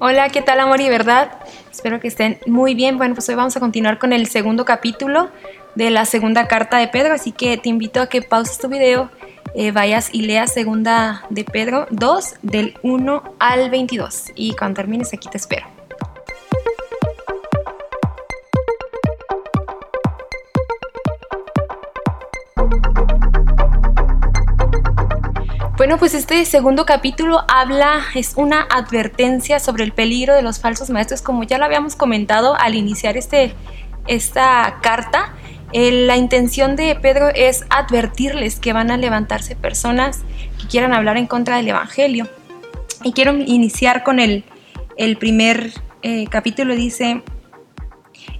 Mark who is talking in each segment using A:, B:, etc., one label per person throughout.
A: Hola, ¿qué tal amor y verdad? Espero que estén muy bien. Bueno, pues hoy vamos a continuar con el segundo capítulo de la segunda carta de Pedro, así que te invito a que pauses tu video, eh, vayas y leas segunda de Pedro 2 del 1 al 22 y cuando termines aquí te espero. Bueno, pues este segundo capítulo habla, es una advertencia sobre el peligro de los falsos maestros, como ya lo habíamos comentado al iniciar este, esta carta. la intención de Pedro es advertirles que van a levantarse personas que quieran hablar en contra del Evangelio. Y quiero iniciar con el, el primer eh, capítulo, dice,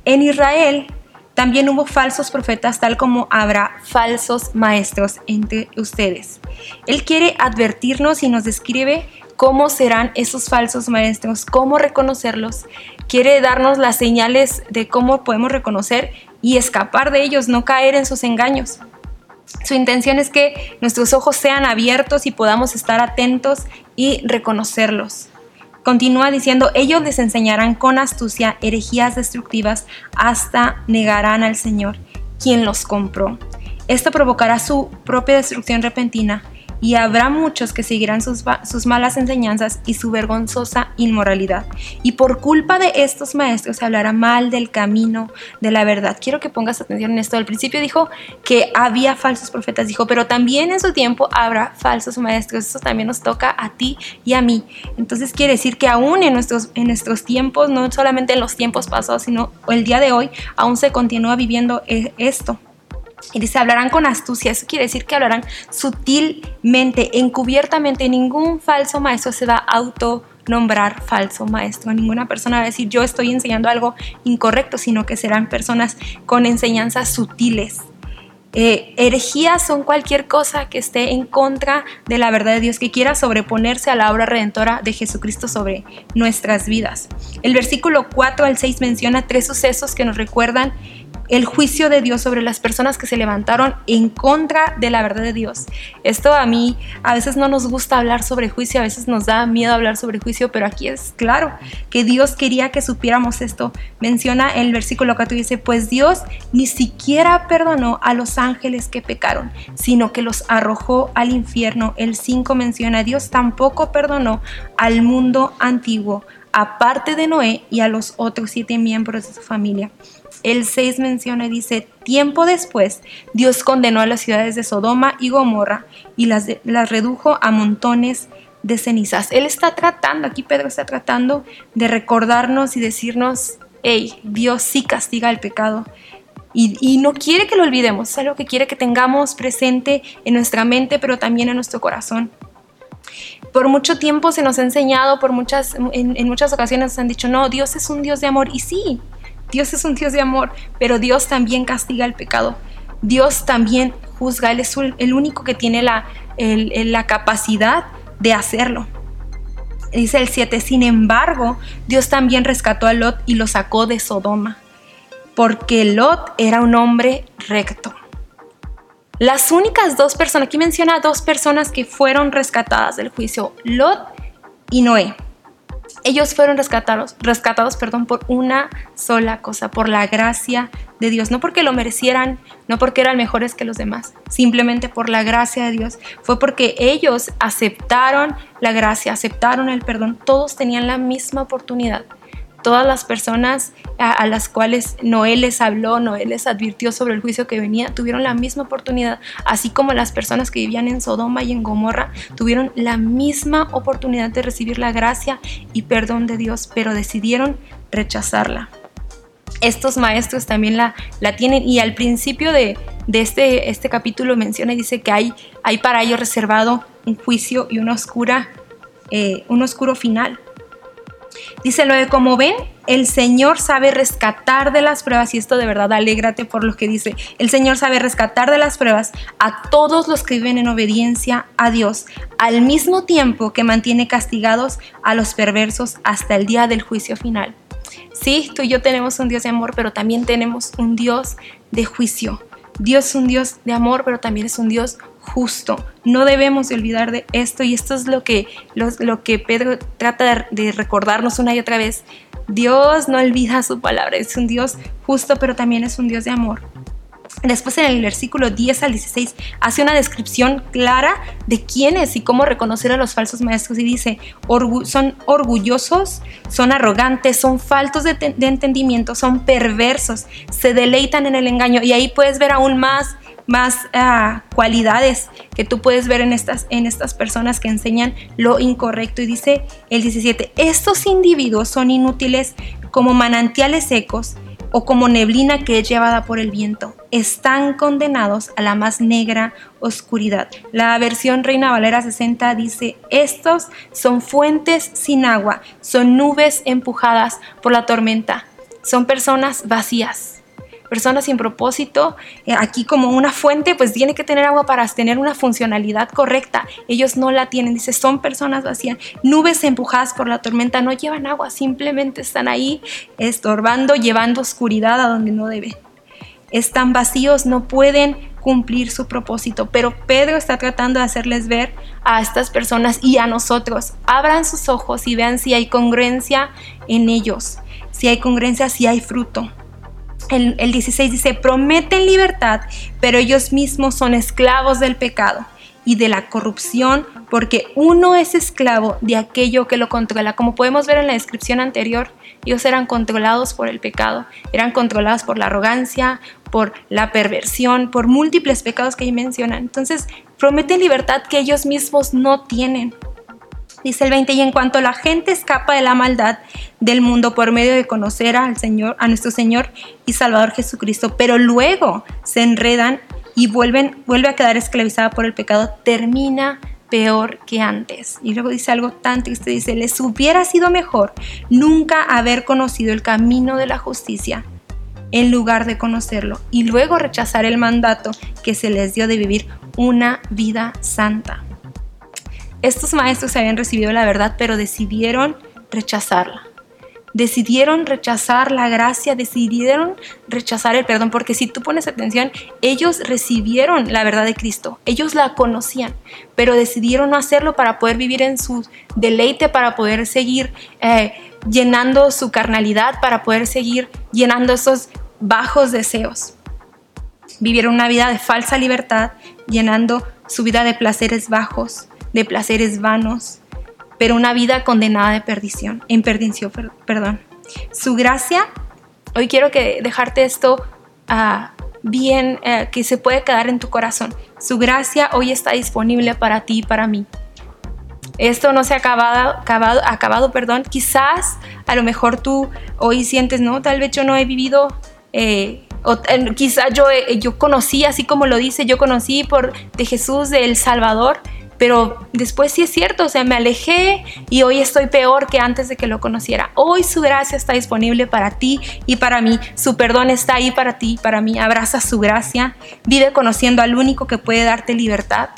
A: en Israel también hubo falsos profetas, tal como habrá falsos maestros entre ustedes. Él quiere advertirnos y nos describe cómo serán esos falsos maestros, cómo reconocerlos. Quiere darnos las señales de cómo podemos reconocer y escapar de ellos, no caer en sus engaños. Su intención es que nuestros ojos sean abiertos y podamos estar atentos y reconocerlos. Continúa diciendo, ellos les enseñarán con astucia herejías destructivas hasta negarán al Señor, quien los compró. Esto provocará su propia destrucción repentina y habrá muchos que seguirán sus, malas enseñanzas y su vergonzosa inmoralidad. Y por culpa de estos maestros se hablará mal del camino de la verdad. Quiero que pongas atención en esto. Al principio dijo que había falsos profetas, dijo, pero también en su tiempo habrá falsos maestros. Eso también nos toca a ti y a mí. Entonces quiere decir que aún en nuestros, en nuestros tiempos, no solamente en los tiempos pasados, sino el día de hoy, aún se continúa viviendo eh, esto. Y dice, hablarán con astucia. Eso quiere decir que hablarán sutilmente, encubiertamente. Ningún falso maestro se va a autonombrar falso maestro. Ninguna persona va a decir, yo estoy enseñando algo incorrecto, sino que serán personas con enseñanzas sutiles. Eh, herejías son cualquier cosa que esté en contra de la verdad de Dios, que quiera sobreponerse a la obra redentora de Jesucristo sobre nuestras vidas. El versículo 4 al 6 menciona tres sucesos que nos recuerdan el juicio de Dios sobre las personas que se levantaron en contra de la verdad de Dios. Esto a mí a veces no nos gusta hablar sobre juicio, a veces nos da miedo hablar sobre juicio, pero aquí es claro que Dios quería que supiéramos esto. Menciona el versículo 4 dice, pues Dios ni siquiera perdonó a los ángeles que pecaron, sino que los arrojó al infierno. El 5 menciona, Dios tampoco perdonó al mundo antiguo, aparte de Noé y a los otros siete miembros de su familia. El 6 menciona y dice, tiempo después, Dios condenó a las ciudades de Sodoma y Gomorra y las, las redujo a montones de cenizas. Él está tratando, aquí Pedro está tratando de recordarnos y decirnos, hey, Dios sí castiga el pecado. Y, y, no quiere que lo olvidemos, es algo que quiere que tengamos presente en nuestra mente, pero también en nuestro corazón. Por mucho tiempo se nos ha enseñado, por muchas, en, muchas ocasiones nos han dicho, no, Dios es un Dios de amor. Y sí, Dios es un Dios de amor, pero Dios también castiga el pecado. Dios también juzga, Él es el único que tiene la, la capacidad de hacerlo. Dice el 7, sin embargo, Dios también rescató a Lot y lo sacó de Sodoma, porque Lot era un hombre recto. Las únicas dos personas, aquí menciona dos personas que fueron rescatadas del juicio, Lot y Noé. Ellos fueron rescatados, rescatados perdón, por una sola cosa, por la gracia de Dios, no porque lo merecieran, no porque eran mejores que los demás, simplemente por la gracia de Dios. Fue porque ellos aceptaron la gracia, aceptaron el perdón, todos tenían la misma oportunidad todas las personas a, las cuales Noé les habló, Noé les advirtió sobre el juicio que venía, tuvieron la misma oportunidad, así como las personas que vivían en Sodoma y en Gomorra tuvieron la misma oportunidad de recibir la gracia y perdón de Dios, pero decidieron rechazarla. Estos maestros también la, la tienen y al principio de, este, este capítulo menciona y dice que hay, hay para ellos reservado un juicio y una oscura, eh, un oscuro final. Dice lo de como ven, el Señor sabe rescatar de las pruebas, y esto de verdad alégrate por lo que dice, el Señor sabe rescatar de las pruebas a todos los que viven en obediencia a Dios, al mismo tiempo que mantiene castigados a los perversos hasta el día del juicio final. Sí, tú y yo tenemos un Dios de amor, pero también tenemos un Dios de juicio. Dios es un Dios de amor, pero también es un Dios justo. No debemos de olvidar de esto y esto es lo que, lo, que Pedro trata de recordarnos una y otra vez. Dios no olvida su palabra, es un Dios justo, pero también es un Dios de amor. Después en el versículo 10 al 16 hace una descripción clara de quiénes y cómo reconocer a los falsos maestros y dice, son orgullosos, son arrogantes, son faltos de, entendimiento, son perversos, se deleitan en el engaño y ahí puedes ver aún más más ah, cualidades que tú puedes ver en estas, en estas personas que enseñan lo incorrecto. Y dice el 17, estos individuos son inútiles como manantiales secos o como neblina que es llevada por el viento. Están condenados a la más negra oscuridad. La versión Reina Valera 60 dice, estos son fuentes sin agua, son nubes empujadas por la tormenta, son personas vacías personas sin propósito, eh, aquí como una fuente, pues tiene que tener agua para tener una funcionalidad correcta. Ellos no la tienen, dice, son personas vacías, nubes empujadas por la tormenta, no llevan agua, simplemente están ahí estorbando, llevando oscuridad a donde no deben. Están vacíos, no pueden cumplir su propósito. Pero Pedro está tratando de hacerles ver a estas personas y a nosotros. Abran sus ojos y vean si hay congruencia en ellos, si hay congruencia, si hay fruto el, 16 dice, prometen libertad, pero ellos mismos son esclavos del pecado y de la corrupción, porque uno es esclavo de aquello que lo controla. Como podemos ver en la descripción anterior, ellos eran controlados por el pecado, eran controlados por la arrogancia, por la perversión, por múltiples pecados que ahí mencionan. Entonces, prometen libertad que ellos mismos no tienen. Dice el 20, y en cuanto la gente escapa de la maldad del mundo por medio de conocer al Señor, a nuestro Señor y Salvador Jesucristo, pero luego se enredan y vuelven, vuelve a quedar esclavizada por el pecado, termina peor que antes. Y luego dice algo tan triste, dice, les hubiera sido mejor nunca haber conocido el camino de la justicia en lugar de conocerlo y luego rechazar el mandato que se les dio de vivir una vida santa. Estos maestros habían recibido la verdad, pero decidieron rechazarla. Decidieron rechazar la gracia, decidieron rechazar el perdón, porque si tú pones atención, ellos recibieron la verdad de Cristo, ellos la conocían, pero decidieron no hacerlo para poder vivir en su deleite, para poder seguir eh, llenando su carnalidad, para poder seguir llenando esos bajos deseos. Vivieron una vida de falsa libertad, llenando su vida de placeres bajos, de placeres vanos, pero una vida condenada de perdición, en perdición, perdón. Su gracia, hoy quiero que dejarte esto ah, bien, eh, que se puede quedar en tu corazón. Su gracia hoy está disponible para ti y para mí. Esto no se ha acabado, acabado, perdón. Quizás a lo mejor tú hoy sientes, no, tal vez yo no he vivido eh, o eh, quizás yo, yo conocí, así como lo dice, yo conocí por de Jesús, del Salvador, pero después sí es cierto, o sea, me alejé y hoy estoy peor que antes de que lo conociera. Hoy su gracia está disponible para ti y para mí, su perdón está ahí para ti y para mí. Abraza su gracia, vive conociendo al único que puede darte libertad,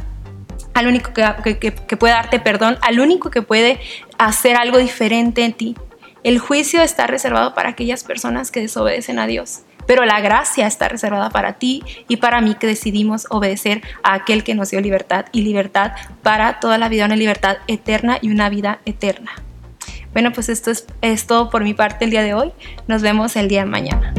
A: al único que, que puede darte perdón, al único que puede hacer algo diferente en ti. El juicio está reservado para aquellas personas que desobedecen a Dios pero la gracia está reservada para ti y para mí que decidimos obedecer a aquel que nos dio libertad y libertad para toda la vida, una libertad eterna y una vida eterna. Bueno, pues esto es, es todo por mi parte el día de hoy. Nos vemos el día de mañana.